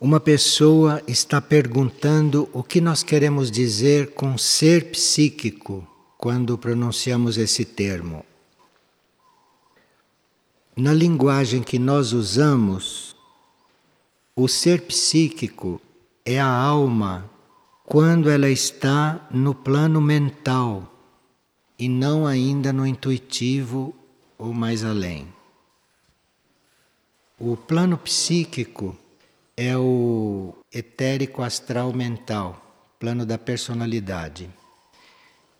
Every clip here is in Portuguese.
Uma pessoa está perguntando o que nós queremos dizer com ser psíquico quando pronunciamos esse termo. Na linguagem que nós usamos, o ser psíquico é a alma quando ela está no plano mental e não ainda no intuitivo ou mais além. O plano psíquico é o etérico astral mental, plano da personalidade.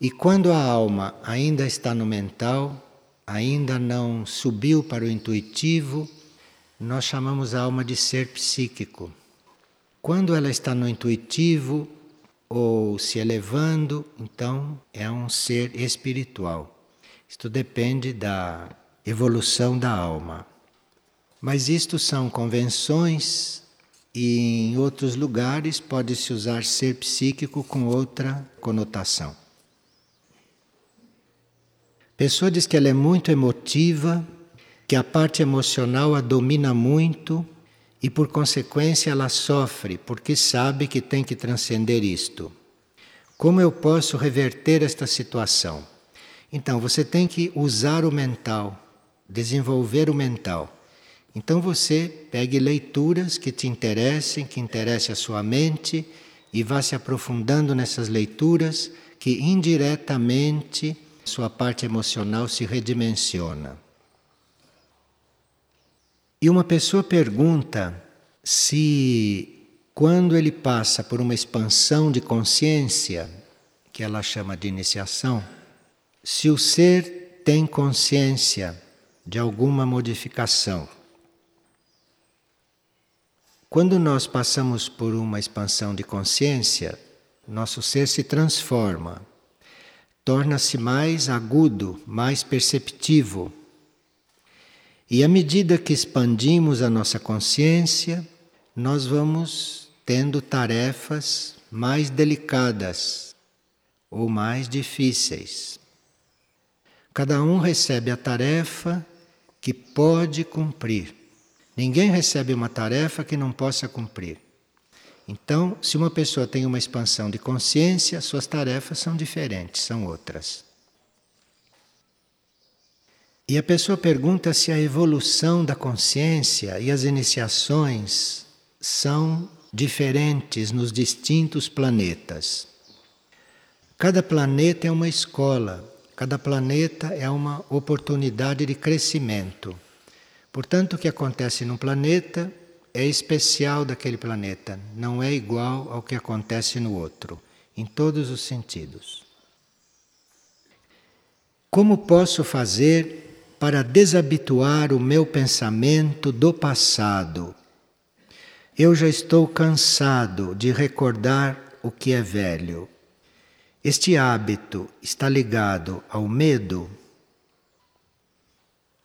E quando a alma ainda está no mental, ainda não subiu para o intuitivo, nós chamamos a alma de ser psíquico. Quando ela está no intuitivo ou se elevando, então é um ser espiritual. Isto depende da evolução da alma. Mas isto são convenções e em outros lugares pode-se usar ser psíquico com outra conotação. Pessoa diz que ela é muito emotiva, que a parte emocional a domina muito e por consequência ela sofre porque sabe que tem que transcender isto. Como eu posso reverter esta situação? Então você tem que usar o mental, desenvolver o mental. Então você pegue leituras que te interessem, que interessem a sua mente e vá se aprofundando nessas leituras que indiretamente sua parte emocional se redimensiona. E uma pessoa pergunta se quando ele passa por uma expansão de consciência, que ela chama de iniciação, se o ser tem consciência de alguma modificação. Quando nós passamos por uma expansão de consciência, nosso ser se transforma, torna-se mais agudo, mais perceptivo. E à medida que expandimos a nossa consciência, nós vamos tendo tarefas mais delicadas ou mais difíceis. Cada um recebe a tarefa que pode cumprir. Ninguém recebe uma tarefa que não possa cumprir. Então, se uma pessoa tem uma expansão de consciência, suas tarefas são diferentes, são outras. E a pessoa pergunta se a evolução da consciência e as iniciações são diferentes nos distintos planetas. Cada planeta é uma escola, cada planeta é uma oportunidade de crescimento. Portanto, o que acontece num planeta é especial daquele planeta, não é igual ao que acontece no outro, em todos os sentidos. Como posso fazer para desabituar o meu pensamento do passado? Eu já estou cansado de recordar o que é velho. Este hábito está ligado ao medo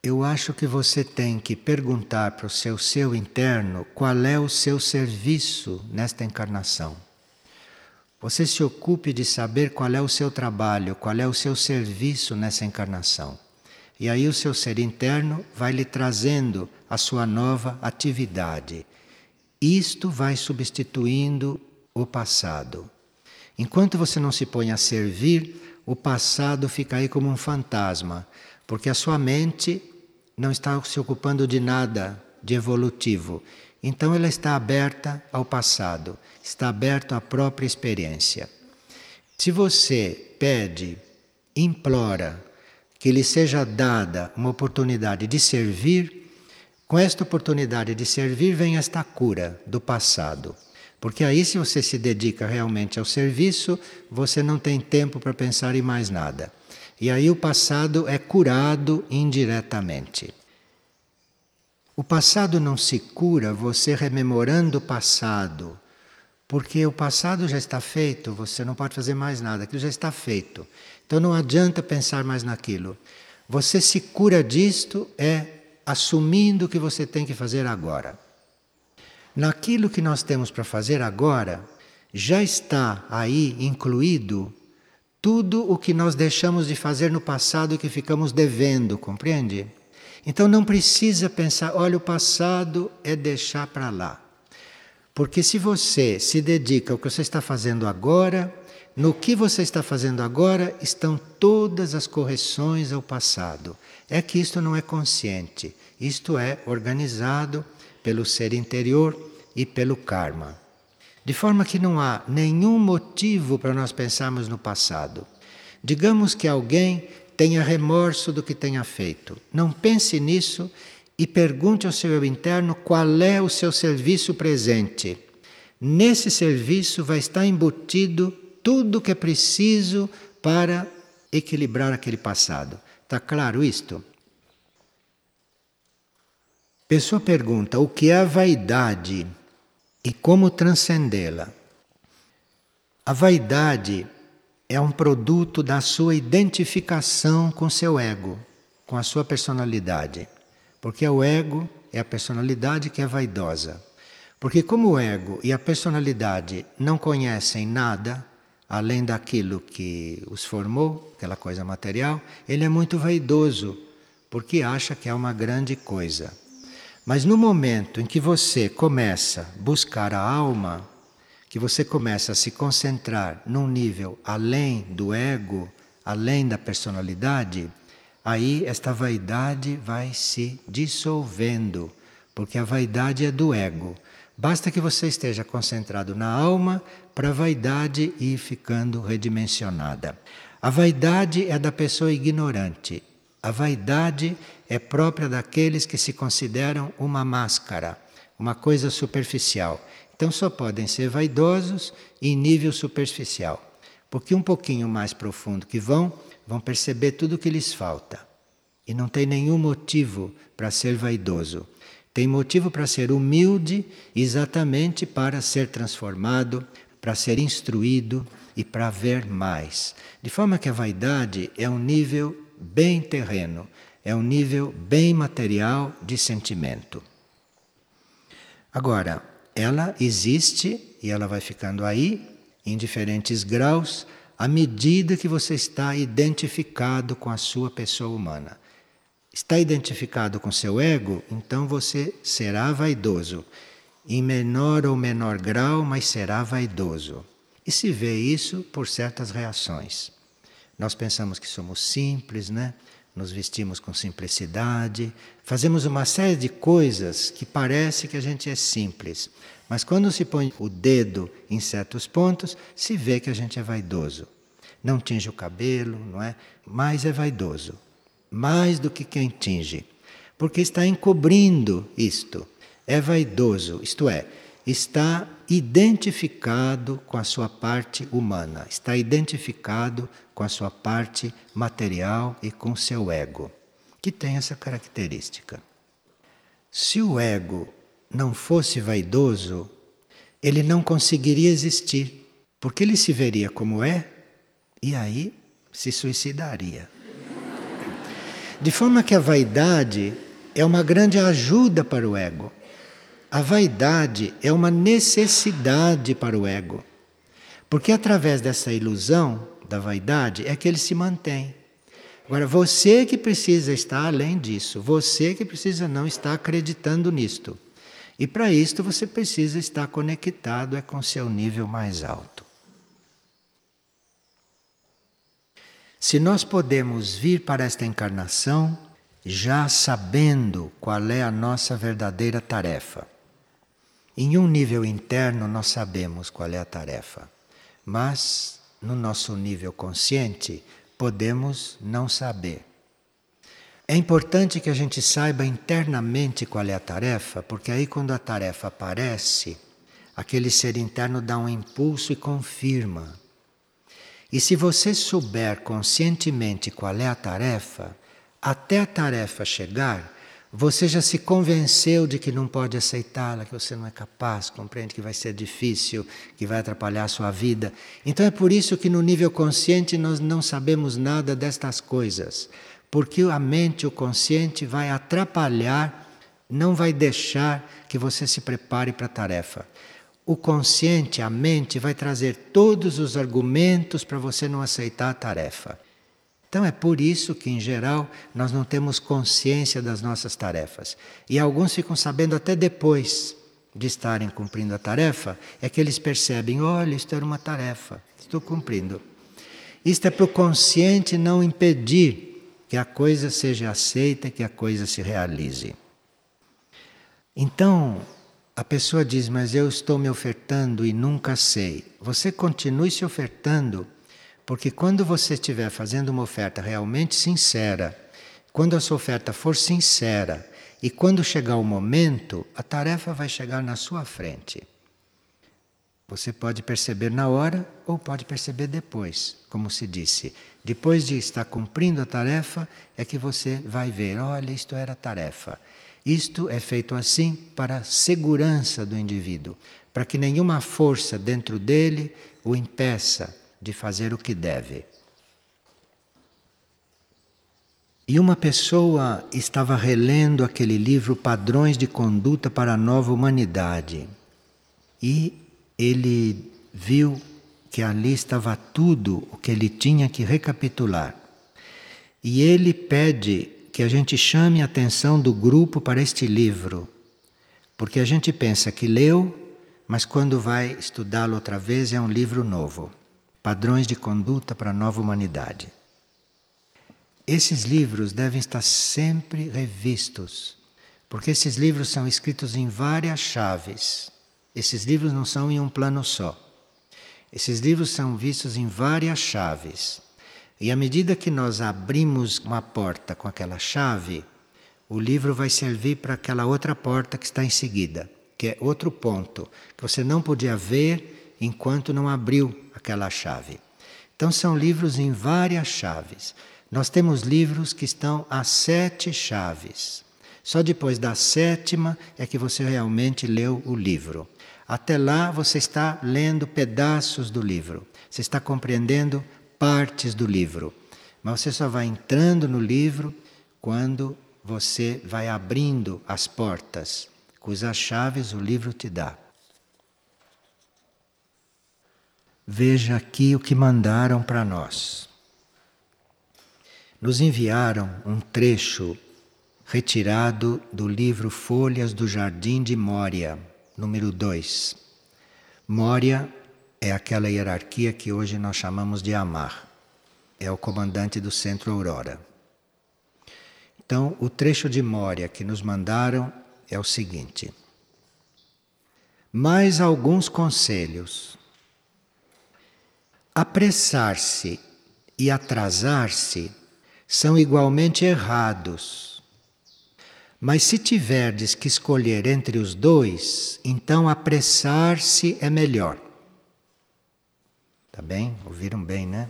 eu acho que você tem que perguntar para o seu seu interno qual é o seu serviço nesta encarnação. Você se ocupe de saber qual é o seu trabalho, qual é o seu serviço nessa encarnação. E aí o seu ser interno vai lhe trazendo a sua nova atividade. Isto vai substituindo o passado. Enquanto você não se põe a servir, o passado fica aí como um fantasma, porque a sua mente não está se ocupando de nada de evolutivo. Então ela está aberta ao passado, está aberta à própria experiência. Se você pede, implora que lhe seja dada uma oportunidade de servir, com esta oportunidade de servir vem esta cura do passado. Porque aí, se você se dedica realmente ao serviço, você não tem tempo para pensar em mais nada. E aí o passado é curado indiretamente. O passado não se cura você rememorando o passado, porque o passado já está feito, você não pode fazer mais nada, aquilo já está feito. Então não adianta pensar mais naquilo. Você se cura disto é assumindo o que você tem que fazer agora. Naquilo que nós temos para fazer agora, já está aí incluído tudo o que nós deixamos de fazer no passado e que ficamos devendo, compreende? Então não precisa pensar, olha, o passado é deixar para lá. Porque se você se dedica ao que você está fazendo agora, no que você está fazendo agora estão todas as correções ao passado. É que isto não é consciente, isto é organizado pelo ser interior e pelo karma. De forma que não há nenhum motivo para nós pensarmos no passado. Digamos que alguém tenha remorso do que tenha feito. Não pense nisso e pergunte ao seu eu interno qual é o seu serviço presente. Nesse serviço vai estar embutido tudo o que é preciso para equilibrar aquele passado. Está claro isto? Pessoa pergunta: o que é a vaidade e como transcendê-la? A vaidade é um produto da sua identificação com seu ego, com a sua personalidade. Porque o ego é a personalidade que é vaidosa. Porque, como o ego e a personalidade não conhecem nada além daquilo que os formou, aquela coisa material, ele é muito vaidoso, porque acha que é uma grande coisa. Mas no momento em que você começa a buscar a alma, que você começa a se concentrar num nível além do ego, além da personalidade, aí esta vaidade vai se dissolvendo, porque a vaidade é do ego. Basta que você esteja concentrado na alma para a vaidade ir ficando redimensionada. A vaidade é da pessoa ignorante. A vaidade é própria daqueles que se consideram uma máscara, uma coisa superficial. Então só podem ser vaidosos em nível superficial. Porque um pouquinho mais profundo que vão, vão perceber tudo o que lhes falta. E não tem nenhum motivo para ser vaidoso. Tem motivo para ser humilde, exatamente para ser transformado, para ser instruído e para ver mais. De forma que a vaidade é um nível bem terreno, é um nível bem material de sentimento. Agora, ela existe e ela vai ficando aí em diferentes graus à medida que você está identificado com a sua pessoa humana. Está identificado com seu ego, então você será vaidoso. Em menor ou menor grau, mas será vaidoso. E se vê isso por certas reações. Nós pensamos que somos simples, né? Nos vestimos com simplicidade, fazemos uma série de coisas que parece que a gente é simples. Mas quando se põe o dedo em certos pontos, se vê que a gente é vaidoso. Não tinge o cabelo, não é? Mas é vaidoso. Mais do que quem tinge. Porque está encobrindo isto. É vaidoso, isto é, está identificado com a sua parte humana, está identificado com a sua parte material e com seu ego, que tem essa característica. Se o ego não fosse vaidoso, ele não conseguiria existir, porque ele se veria como é e aí se suicidaria. De forma que a vaidade é uma grande ajuda para o ego. A vaidade é uma necessidade para o ego. Porque através dessa ilusão da vaidade é que ele se mantém. Agora, você que precisa estar além disso, você que precisa não estar acreditando nisto. E para isto você precisa estar conectado é com seu nível mais alto. Se nós podemos vir para esta encarnação já sabendo qual é a nossa verdadeira tarefa. Em um nível interno nós sabemos qual é a tarefa, mas no nosso nível consciente podemos não saber. É importante que a gente saiba internamente qual é a tarefa, porque aí, quando a tarefa aparece, aquele ser interno dá um impulso e confirma. E se você souber conscientemente qual é a tarefa, até a tarefa chegar, você já se convenceu de que não pode aceitá-la, que você não é capaz, compreende que vai ser difícil, que vai atrapalhar a sua vida. Então é por isso que no nível consciente nós não sabemos nada destas coisas porque a mente, o consciente, vai atrapalhar, não vai deixar que você se prepare para a tarefa. O consciente, a mente, vai trazer todos os argumentos para você não aceitar a tarefa. Então é por isso que, em geral, nós não temos consciência das nossas tarefas. E alguns ficam sabendo até depois, de estarem cumprindo a tarefa é que eles percebem: olha, isto era uma tarefa, estou cumprindo. Isto é para o consciente não impedir que a coisa seja aceita, que a coisa se realize. Então, a pessoa diz: Mas eu estou me ofertando e nunca sei. Você continue se ofertando, porque quando você estiver fazendo uma oferta realmente sincera, quando a sua oferta for sincera e quando chegar o momento, a tarefa vai chegar na sua frente. Você pode perceber na hora ou pode perceber depois, como se disse. Depois de estar cumprindo a tarefa, é que você vai ver: olha, isto era a tarefa. Isto é feito assim para a segurança do indivíduo, para que nenhuma força dentro dele o impeça de fazer o que deve. E uma pessoa estava relendo aquele livro Padrões de Conduta para a Nova Humanidade. E ele viu que ali estava tudo o que ele tinha que recapitular. E ele pede que a gente chame a atenção do grupo para este livro, porque a gente pensa que leu, mas quando vai estudá-lo outra vez é um livro novo Padrões de Conduta para a Nova Humanidade. Esses livros devem estar sempre revistos, porque esses livros são escritos em várias chaves. Esses livros não são em um plano só. Esses livros são vistos em várias chaves. E à medida que nós abrimos uma porta com aquela chave, o livro vai servir para aquela outra porta que está em seguida, que é outro ponto, que você não podia ver enquanto não abriu aquela chave. Então são livros em várias chaves. Nós temos livros que estão a sete chaves. Só depois da sétima é que você realmente leu o livro. Até lá você está lendo pedaços do livro. Você está compreendendo partes do livro. Mas você só vai entrando no livro quando você vai abrindo as portas, cujas chaves o livro te dá. Veja aqui o que mandaram para nós nos enviaram um trecho retirado do livro Folhas do Jardim de Mória, número 2. Mória é aquela hierarquia que hoje nós chamamos de Amar. É o comandante do Centro Aurora. Então, o trecho de Mória que nos mandaram é o seguinte: Mais alguns conselhos. Apressar-se e atrasar-se são igualmente errados. Mas se tiverdes que escolher entre os dois, então apressar-se é melhor. Tá bem? Ouviram bem, né?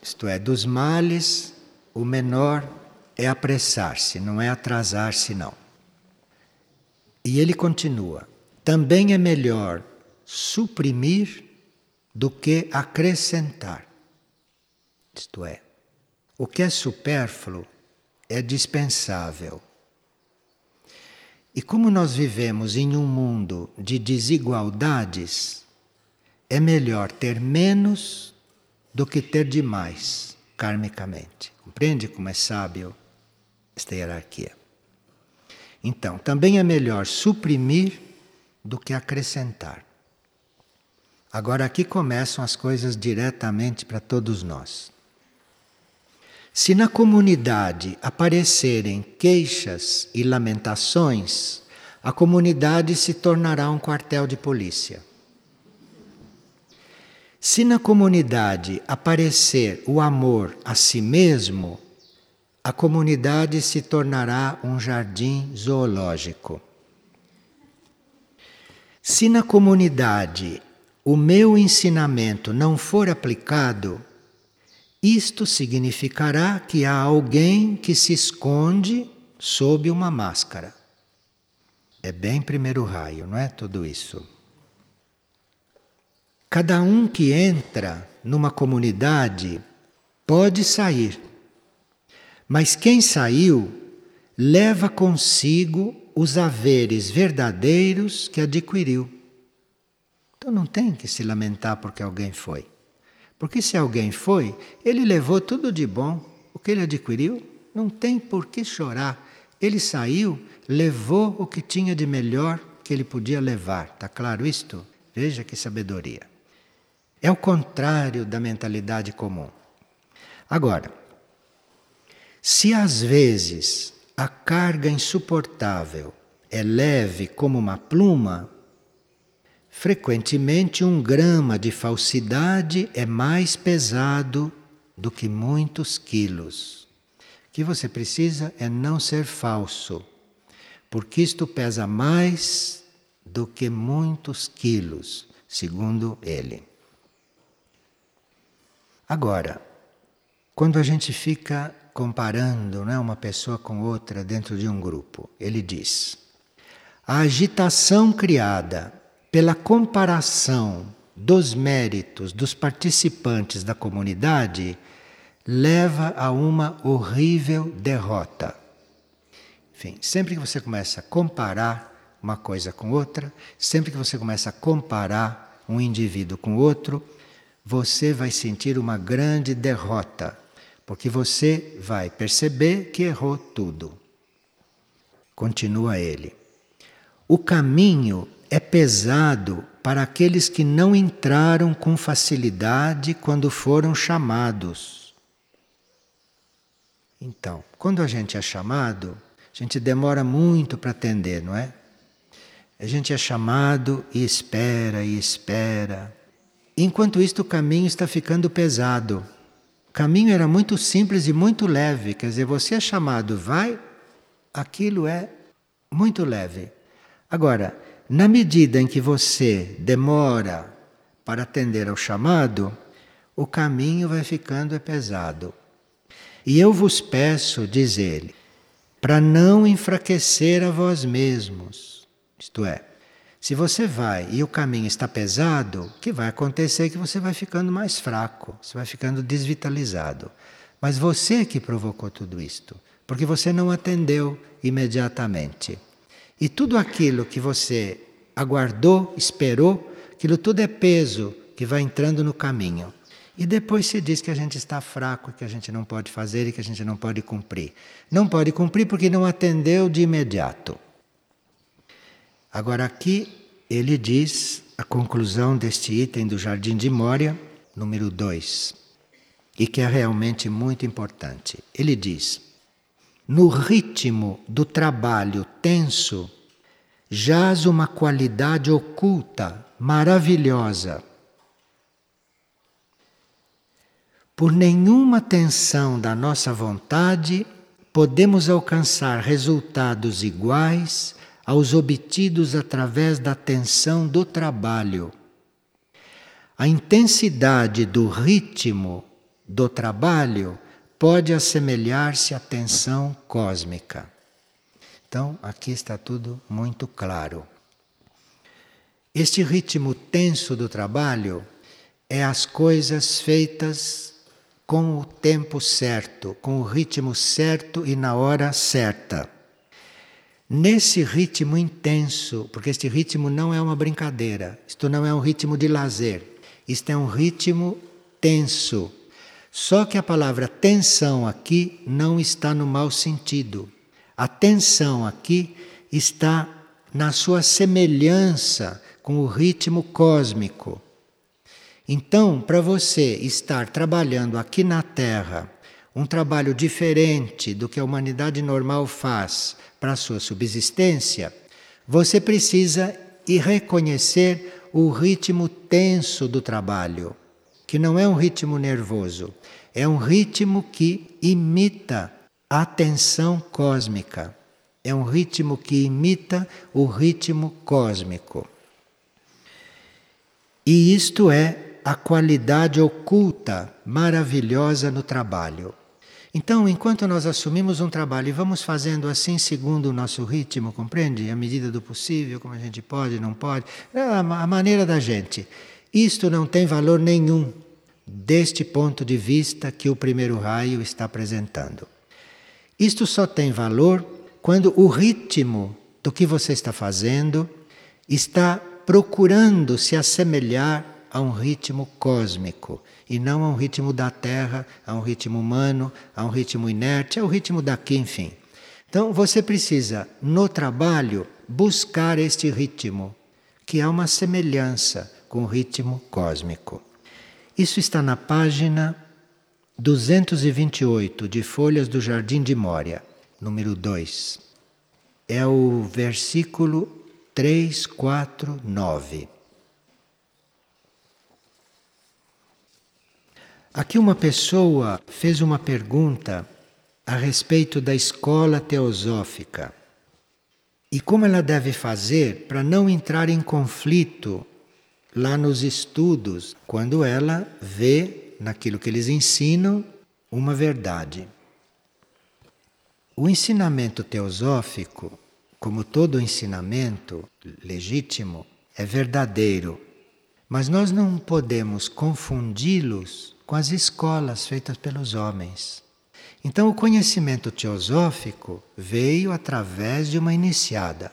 Isto é, dos males, o menor é apressar-se, não é atrasar-se, não. E ele continua: também é melhor suprimir do que acrescentar. Isto é, o que é supérfluo é dispensável. E como nós vivemos em um mundo de desigualdades, é melhor ter menos do que ter demais, karmicamente. Compreende como é sábio esta hierarquia? Então, também é melhor suprimir do que acrescentar. Agora aqui começam as coisas diretamente para todos nós. Se na comunidade aparecerem queixas e lamentações, a comunidade se tornará um quartel de polícia. Se na comunidade aparecer o amor a si mesmo, a comunidade se tornará um jardim zoológico. Se na comunidade o meu ensinamento não for aplicado, isto significará que há alguém que se esconde sob uma máscara. É bem primeiro raio, não é? Tudo isso. Cada um que entra numa comunidade pode sair, mas quem saiu leva consigo os haveres verdadeiros que adquiriu. Então não tem que se lamentar porque alguém foi. Porque se alguém foi, ele levou tudo de bom, o que ele adquiriu, não tem por que chorar Ele saiu, levou o que tinha de melhor que ele podia levar. Está claro isto? Veja que sabedoria. É o contrário da mentalidade comum. Agora, se às vezes a carga insuportável é leve como uma pluma, frequentemente um grama de falsidade é mais pesado do que muitos quilos. O que você precisa é não ser falso, porque isto pesa mais do que muitos quilos, segundo ele. Agora, quando a gente fica comparando né, uma pessoa com outra dentro de um grupo, ele diz: a agitação criada pela comparação dos méritos dos participantes da comunidade leva a uma horrível derrota. Enfim, sempre que você começa a comparar uma coisa com outra, sempre que você começa a comparar um indivíduo com outro, você vai sentir uma grande derrota, porque você vai perceber que errou tudo. Continua ele. O caminho é pesado para aqueles que não entraram com facilidade quando foram chamados. Então, quando a gente é chamado, a gente demora muito para atender, não é? A gente é chamado e espera e espera. Enquanto isto, o caminho está ficando pesado. O caminho era muito simples e muito leve, quer dizer, você é chamado, vai, aquilo é muito leve. Agora, na medida em que você demora para atender ao chamado, o caminho vai ficando pesado. E eu vos peço, diz ele, para não enfraquecer a vós mesmos. Isto é, se você vai e o caminho está pesado, o que vai acontecer é que você vai ficando mais fraco, você vai ficando desvitalizado. Mas você é que provocou tudo isto, porque você não atendeu imediatamente. E tudo aquilo que você aguardou, esperou, aquilo tudo é peso que vai entrando no caminho. E depois se diz que a gente está fraco, que a gente não pode fazer e que a gente não pode cumprir. Não pode cumprir porque não atendeu de imediato. Agora, aqui ele diz a conclusão deste item do Jardim de Mória, número 2, e que é realmente muito importante. Ele diz: no ritmo do trabalho tenso jaz uma qualidade oculta, maravilhosa. Por nenhuma tensão da nossa vontade podemos alcançar resultados iguais aos obtidos através da tensão do trabalho. A intensidade do ritmo do trabalho pode assemelhar-se à tensão cósmica. Então, aqui está tudo muito claro. Este ritmo tenso do trabalho é as coisas feitas com o tempo certo, com o ritmo certo e na hora certa. Nesse ritmo intenso, porque este ritmo não é uma brincadeira, isto não é um ritmo de lazer, isto é um ritmo tenso. Só que a palavra tensão aqui não está no mau sentido. A tensão aqui está na sua semelhança com o ritmo cósmico. Então, para você estar trabalhando aqui na Terra, um trabalho diferente do que a humanidade normal faz, para a sua subsistência, você precisa ir reconhecer o ritmo tenso do trabalho, que não é um ritmo nervoso, é um ritmo que imita a tensão cósmica. É um ritmo que imita o ritmo cósmico. E isto é a qualidade oculta, maravilhosa no trabalho. Então, enquanto nós assumimos um trabalho e vamos fazendo assim segundo o nosso ritmo, compreende? À medida do possível, como a gente pode, não pode, é a maneira da gente. Isto não tem valor nenhum deste ponto de vista que o primeiro raio está apresentando. Isto só tem valor quando o ritmo do que você está fazendo está procurando se assemelhar a um ritmo cósmico e não a um ritmo da Terra, a um ritmo humano, a um ritmo inerte, ao ritmo daqui, enfim. Então você precisa, no trabalho, buscar este ritmo, que é uma semelhança com o ritmo cósmico. Isso está na página 228 de Folhas do Jardim de Mória, número 2. É o versículo 349. Aqui uma pessoa fez uma pergunta a respeito da escola teosófica e como ela deve fazer para não entrar em conflito lá nos estudos, quando ela vê naquilo que eles ensinam uma verdade. O ensinamento teosófico, como todo ensinamento legítimo, é verdadeiro, mas nós não podemos confundi-los com as escolas feitas pelos homens. Então, o conhecimento teosófico veio através de uma iniciada.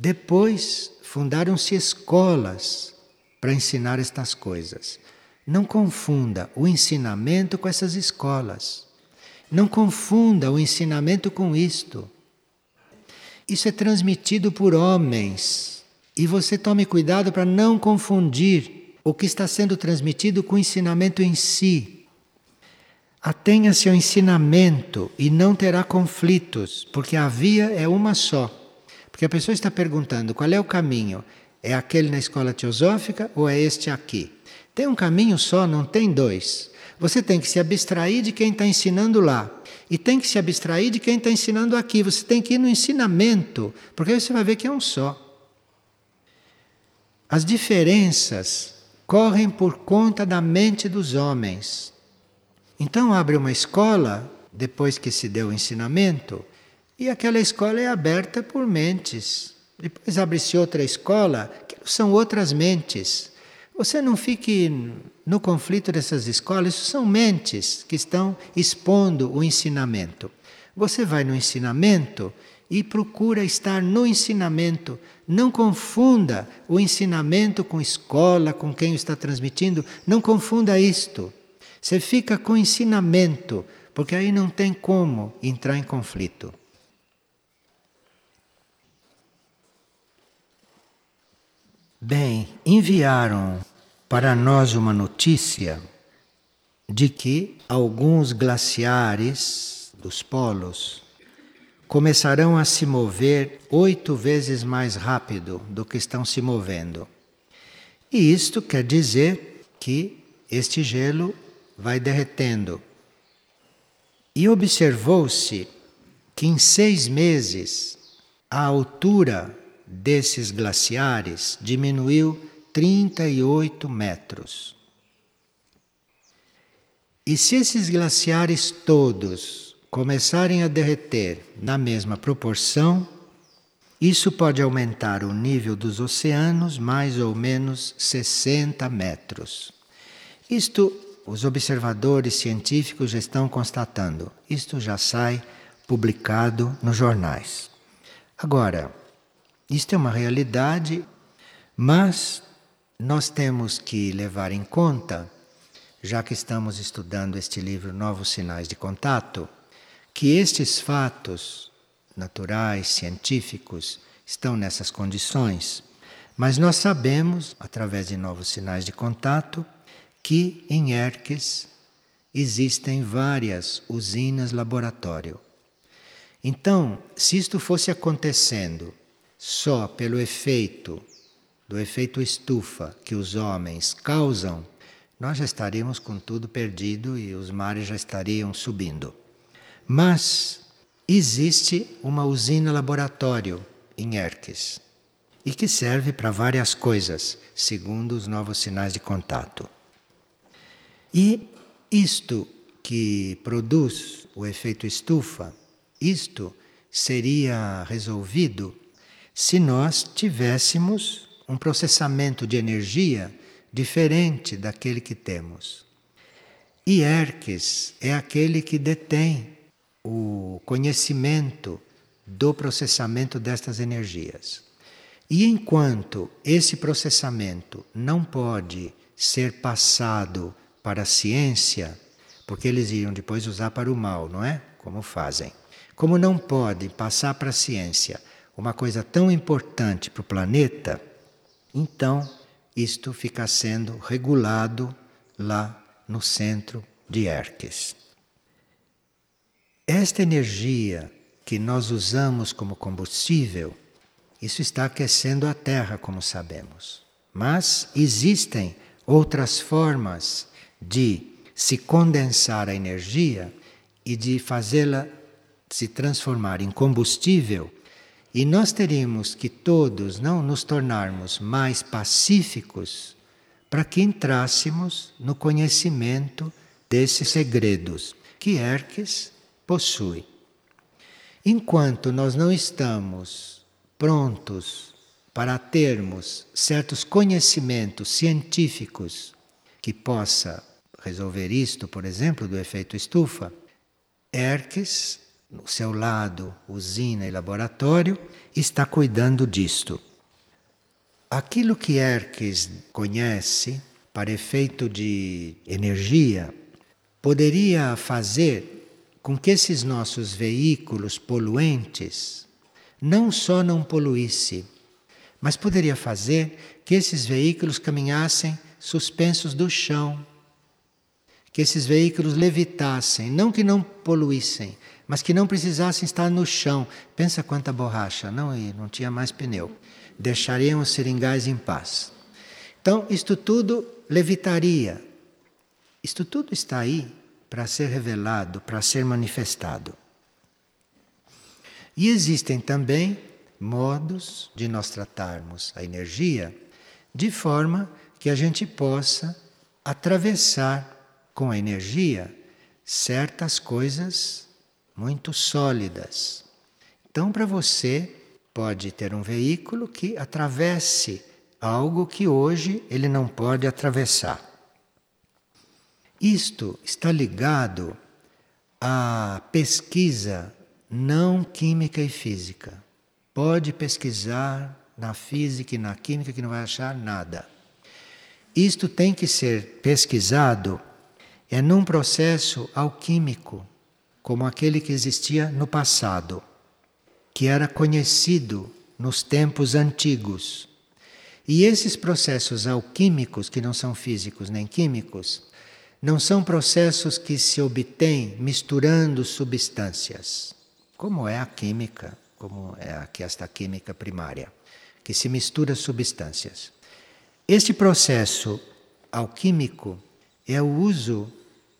Depois, fundaram-se escolas para ensinar estas coisas. Não confunda o ensinamento com essas escolas. Não confunda o ensinamento com isto. Isso é transmitido por homens. E você tome cuidado para não confundir o que está sendo transmitido com o ensinamento em si. Atenha-se ao ensinamento e não terá conflitos, porque a via é uma só. Porque a pessoa está perguntando qual é o caminho: é aquele na escola teosófica ou é este aqui? Tem um caminho só, não tem dois. Você tem que se abstrair de quem está ensinando lá. E tem que se abstrair de quem está ensinando aqui. Você tem que ir no ensinamento, porque aí você vai ver que é um só. As diferenças correm por conta da mente dos homens. Então abre uma escola, depois que se deu o ensinamento, e aquela escola é aberta por mentes. Depois abre-se outra escola, que são outras mentes. Você não fique no conflito dessas escolas, isso são mentes que estão expondo o ensinamento. Você vai no ensinamento e procura estar no ensinamento. Não confunda o ensinamento com escola, com quem está transmitindo. Não confunda isto. Você fica com ensinamento, porque aí não tem como entrar em conflito. Bem, enviaram para nós uma notícia de que alguns glaciares dos polos começarão a se mover oito vezes mais rápido do que estão se movendo. E isto quer dizer que este gelo vai derretendo. E observou-se que em seis meses a altura desses glaciares diminuiu 38 metros. E se esses glaciares todos começarem a derreter na mesma proporção, isso pode aumentar o nível dos oceanos mais ou menos 60 metros. Isto os observadores científicos já estão constatando. Isto já sai publicado nos jornais. Agora, isto é uma realidade, mas nós temos que levar em conta, já que estamos estudando este livro Novos Sinais de Contato, que estes fatos naturais, científicos, estão nessas condições. Mas nós sabemos, através de novos sinais de contato, que em Erques existem várias usinas laboratório. Então, se isto fosse acontecendo só pelo efeito do efeito estufa que os homens causam, nós já estaríamos com tudo perdido e os mares já estariam subindo. Mas existe uma usina laboratório em Erques e que serve para várias coisas, segundo os novos sinais de contato. E isto que produz o efeito estufa, isto seria resolvido se nós tivéssemos um processamento de energia diferente daquele que temos. E Erques é aquele que detém o conhecimento do processamento destas energias. E enquanto esse processamento não pode ser passado para a ciência, porque eles iam depois usar para o mal, não é? como fazem. Como não pode passar para a ciência uma coisa tão importante para o planeta, então isto fica sendo regulado lá no centro de Erques. Esta energia que nós usamos como combustível, isso está aquecendo a Terra, como sabemos. Mas existem outras formas de se condensar a energia e de fazê-la se transformar em combustível, e nós teríamos que todos não nos tornarmos mais pacíficos para que entrássemos no conhecimento desses segredos que Erques possui. Enquanto nós não estamos prontos para termos certos conhecimentos científicos que possa resolver isto, por exemplo, do efeito estufa, Erques, no seu lado, usina e laboratório, está cuidando disto. Aquilo que Erques conhece para efeito de energia poderia fazer com que esses nossos veículos poluentes não só não poluísse, mas poderia fazer que esses veículos caminhassem suspensos do chão, que esses veículos levitassem, não que não poluíssem, mas que não precisassem estar no chão. Pensa quanta borracha, não, e não tinha mais pneu. Deixariam os seringais em paz. Então, isto tudo levitaria. Isto tudo está aí para ser revelado, para ser manifestado. E existem também modos de nós tratarmos a energia de forma que a gente possa atravessar com a energia certas coisas muito sólidas. Então, para você, pode ter um veículo que atravesse algo que hoje ele não pode atravessar. Isto está ligado à pesquisa não química e física. Pode pesquisar na física e na química que não vai achar nada. Isto tem que ser pesquisado é num processo alquímico, como aquele que existia no passado, que era conhecido nos tempos antigos. E esses processos alquímicos, que não são físicos nem químicos, não são processos que se obtêm misturando substâncias, como é a química, como é aqui esta química primária, que se mistura substâncias. Este processo alquímico é o uso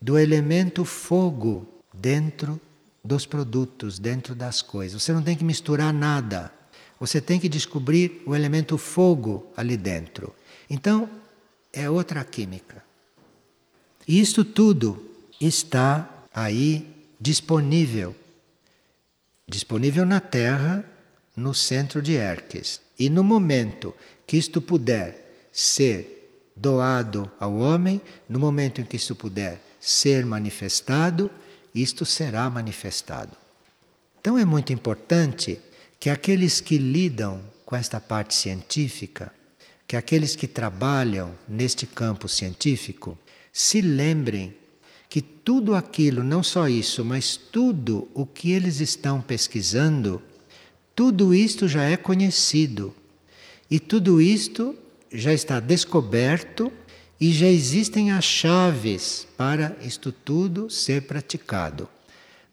do elemento fogo dentro dos produtos, dentro das coisas. Você não tem que misturar nada. Você tem que descobrir o elemento fogo ali dentro. Então, é outra química. E isto tudo está aí disponível. Disponível na Terra, no centro de Erques. E no momento que isto puder ser doado ao homem, no momento em que isto puder ser manifestado, isto será manifestado. Então é muito importante que aqueles que lidam com esta parte científica, que aqueles que trabalham neste campo científico, se lembrem que tudo aquilo, não só isso, mas tudo o que eles estão pesquisando, tudo isto já é conhecido. E tudo isto já está descoberto e já existem as chaves para isto tudo ser praticado.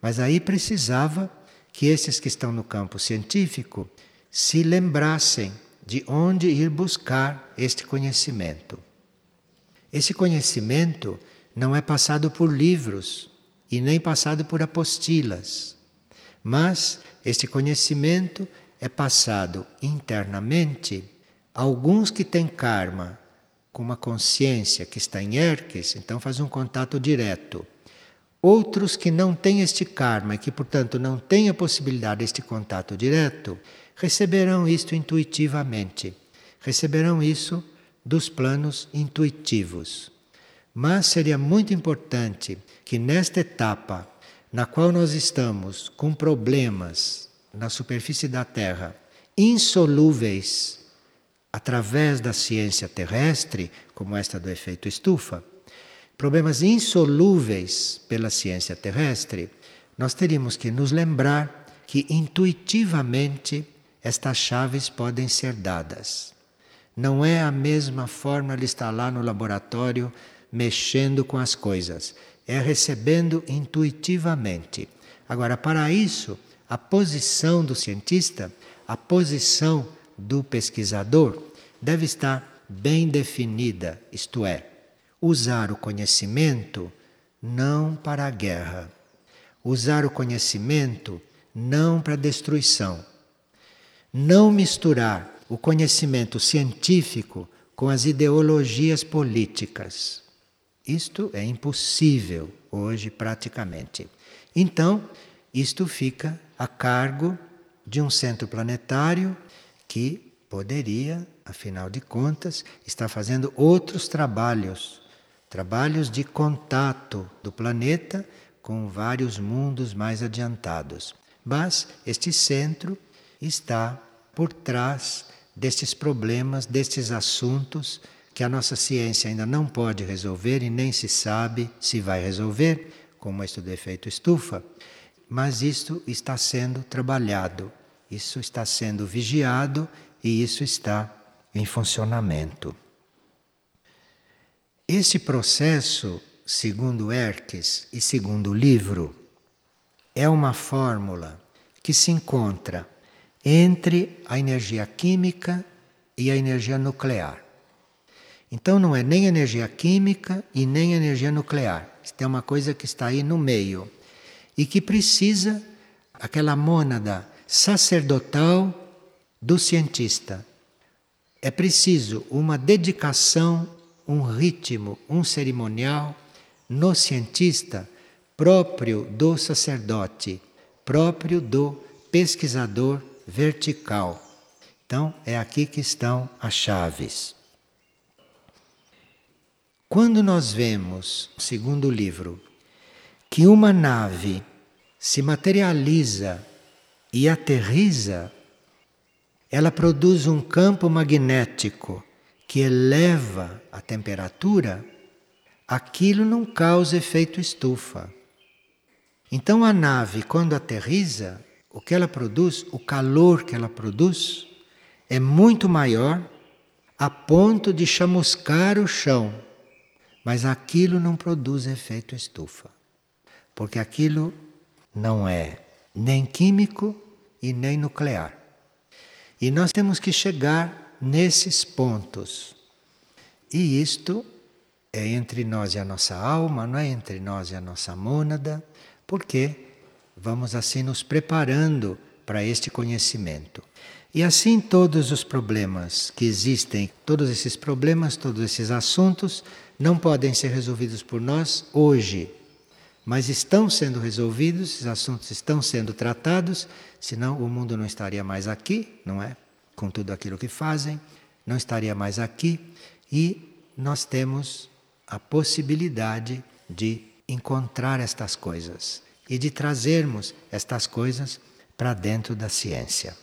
Mas aí precisava que esses que estão no campo científico se lembrassem de onde ir buscar este conhecimento. Esse conhecimento não é passado por livros e nem passado por apostilas, mas este conhecimento é passado internamente a alguns que têm karma, com uma consciência que está em Erques, então faz um contato direto. Outros que não têm este karma e que, portanto, não têm a possibilidade deste contato direto, receberão isto intuitivamente. Receberão isso dos planos intuitivos. Mas seria muito importante que nesta etapa, na qual nós estamos com problemas na superfície da Terra, insolúveis através da ciência terrestre, como esta do efeito estufa, problemas insolúveis pela ciência terrestre, nós teríamos que nos lembrar que intuitivamente estas chaves podem ser dadas. Não é a mesma forma de estar lá no laboratório mexendo com as coisas, é recebendo intuitivamente. Agora, para isso, a posição do cientista, a posição do pesquisador deve estar bem definida, isto é, usar o conhecimento não para a guerra, usar o conhecimento não para a destruição, não misturar o conhecimento científico com as ideologias políticas. Isto é impossível hoje, praticamente. Então, isto fica a cargo de um centro planetário que poderia, afinal de contas, estar fazendo outros trabalhos trabalhos de contato do planeta com vários mundos mais adiantados. Mas este centro está por trás destes problemas, destes assuntos que a nossa ciência ainda não pode resolver e nem se sabe se vai resolver, como este do efeito estufa, mas isto está sendo trabalhado, isso está sendo vigiado e isso está em funcionamento. Este processo, segundo Erques e segundo o livro, é uma fórmula que se encontra entre a energia química e a energia nuclear. Então não é nem energia química e nem energia nuclear. Isto é uma coisa que está aí no meio e que precisa aquela mônada sacerdotal do cientista. É preciso uma dedicação, um ritmo, um cerimonial no cientista próprio do sacerdote, próprio do pesquisador vertical. Então, é aqui que estão as chaves. Quando nós vemos, segundo o livro, que uma nave se materializa e aterriza, ela produz um campo magnético que eleva a temperatura, aquilo não causa efeito estufa. Então a nave, quando aterriza, o que ela produz, o calor que ela produz, é muito maior a ponto de chamuscar o chão mas aquilo não produz efeito estufa, porque aquilo não é nem químico e nem nuclear. E nós temos que chegar nesses pontos. E isto é entre nós e a nossa alma, não é entre nós e a nossa mônada, porque vamos assim nos preparando para este conhecimento. E assim todos os problemas que existem, todos esses problemas, todos esses assuntos, não podem ser resolvidos por nós hoje, mas estão sendo resolvidos, esses assuntos estão sendo tratados, senão o mundo não estaria mais aqui, não é? Com tudo aquilo que fazem, não estaria mais aqui e nós temos a possibilidade de encontrar estas coisas e de trazermos estas coisas para dentro da ciência.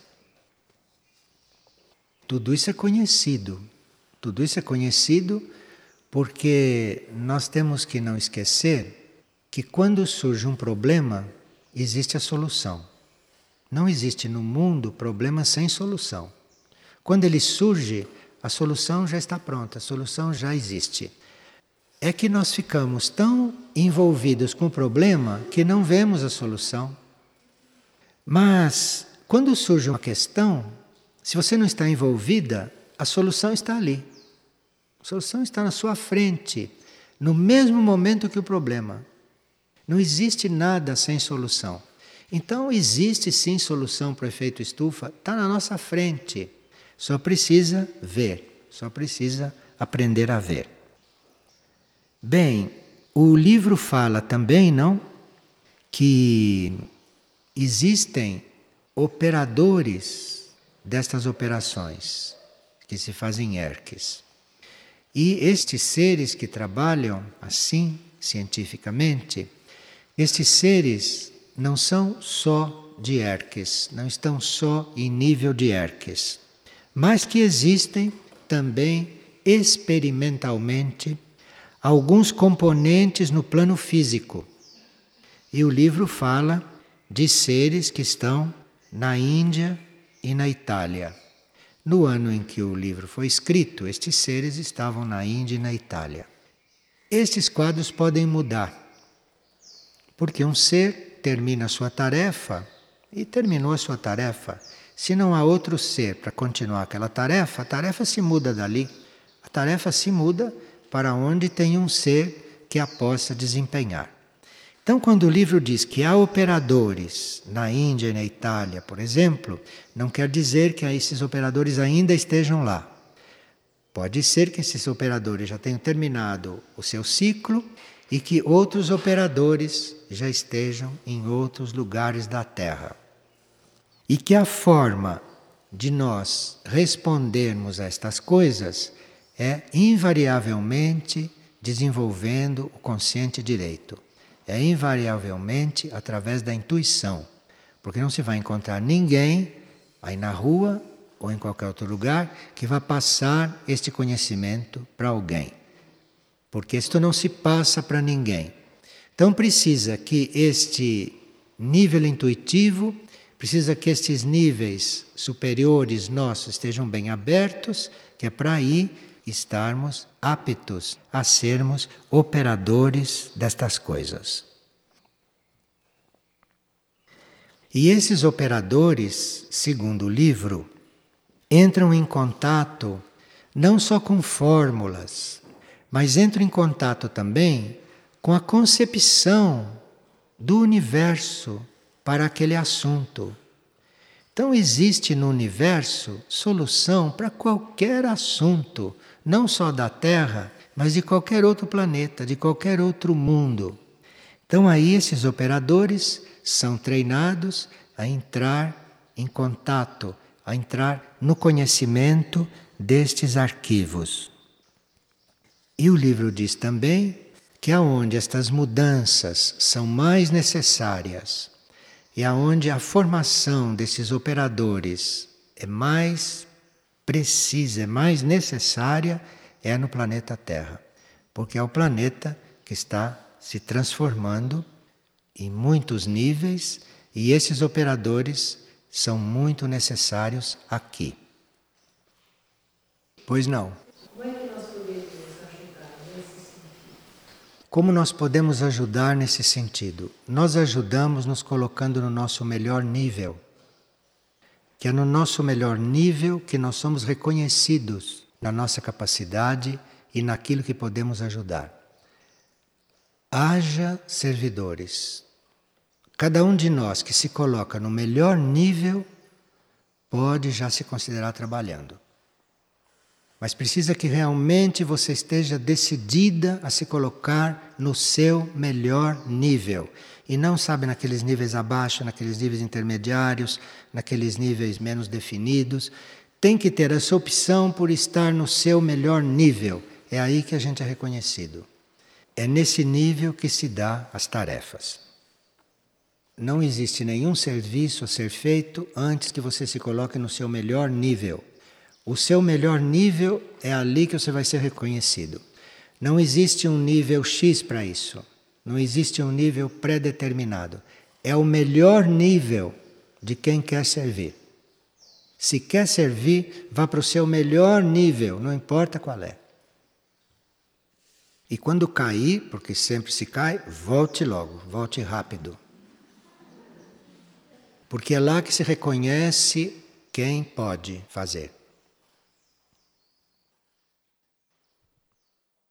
Tudo isso é conhecido, tudo isso é conhecido porque nós temos que não esquecer que quando surge um problema, existe a solução. Não existe no mundo problema sem solução. Quando ele surge, a solução já está pronta, a solução já existe. É que nós ficamos tão envolvidos com o problema que não vemos a solução. Mas quando surge uma questão, se você não está envolvida, a solução está ali. A solução está na sua frente, no mesmo momento que o problema. Não existe nada sem solução. Então, existe sim solução para o efeito estufa, está na nossa frente. Só precisa ver, só precisa aprender a ver. Bem, o livro fala também, não? Que existem operadores destas operações que se fazem ERCs. E estes seres que trabalham assim, cientificamente, estes seres não são só de Herques, não estão só em nível de Herques, mas que existem também experimentalmente alguns componentes no plano físico. E o livro fala de seres que estão na Índia e na Itália. No ano em que o livro foi escrito, estes seres estavam na Índia e na Itália. Estes quadros podem mudar, porque um ser termina a sua tarefa e terminou a sua tarefa. Se não há outro ser para continuar aquela tarefa, a tarefa se muda dali. A tarefa se muda para onde tem um ser que a possa desempenhar. Então, quando o livro diz que há operadores na Índia e na Itália, por exemplo, não quer dizer que esses operadores ainda estejam lá. Pode ser que esses operadores já tenham terminado o seu ciclo e que outros operadores já estejam em outros lugares da Terra. E que a forma de nós respondermos a estas coisas é invariavelmente desenvolvendo o consciente direito. É invariavelmente através da intuição, porque não se vai encontrar ninguém aí na rua ou em qualquer outro lugar que vá passar este conhecimento para alguém. Porque isto não se passa para ninguém. Então precisa que este nível intuitivo, precisa que estes níveis superiores nossos estejam bem abertos, que é para aí estarmos aptos a sermos operadores destas coisas. E esses operadores, segundo o livro, entram em contato não só com fórmulas, mas entram em contato também com a concepção do universo para aquele assunto. Então, existe no universo solução para qualquer assunto, não só da Terra, mas de qualquer outro planeta, de qualquer outro mundo. Então, aí, esses operadores são treinados a entrar em contato, a entrar no conhecimento destes arquivos. E o livro diz também que aonde estas mudanças são mais necessárias e aonde a formação desses operadores é mais precisa, é mais necessária, é no planeta Terra. Porque é o planeta que está se transformando em muitos níveis e esses operadores são muito necessários aqui. Pois não. Como nós podemos ajudar nesse sentido? Nós ajudamos nos colocando no nosso melhor nível. Que é no nosso melhor nível que nós somos reconhecidos na nossa capacidade e naquilo que podemos ajudar. Haja servidores. Cada um de nós que se coloca no melhor nível pode já se considerar trabalhando. Mas precisa que realmente você esteja decidida a se colocar no seu melhor nível. E não, sabe, naqueles níveis abaixo, naqueles níveis intermediários, naqueles níveis menos definidos. Tem que ter essa opção por estar no seu melhor nível. É aí que a gente é reconhecido. É nesse nível que se dá as tarefas. Não existe nenhum serviço a ser feito antes que você se coloque no seu melhor nível. O seu melhor nível é ali que você vai ser reconhecido. Não existe um nível X para isso. Não existe um nível pré-determinado. É o melhor nível de quem quer servir. Se quer servir, vá para o seu melhor nível, não importa qual é. E quando cair, porque sempre se cai, volte logo, volte rápido. Porque é lá que se reconhece quem pode fazer.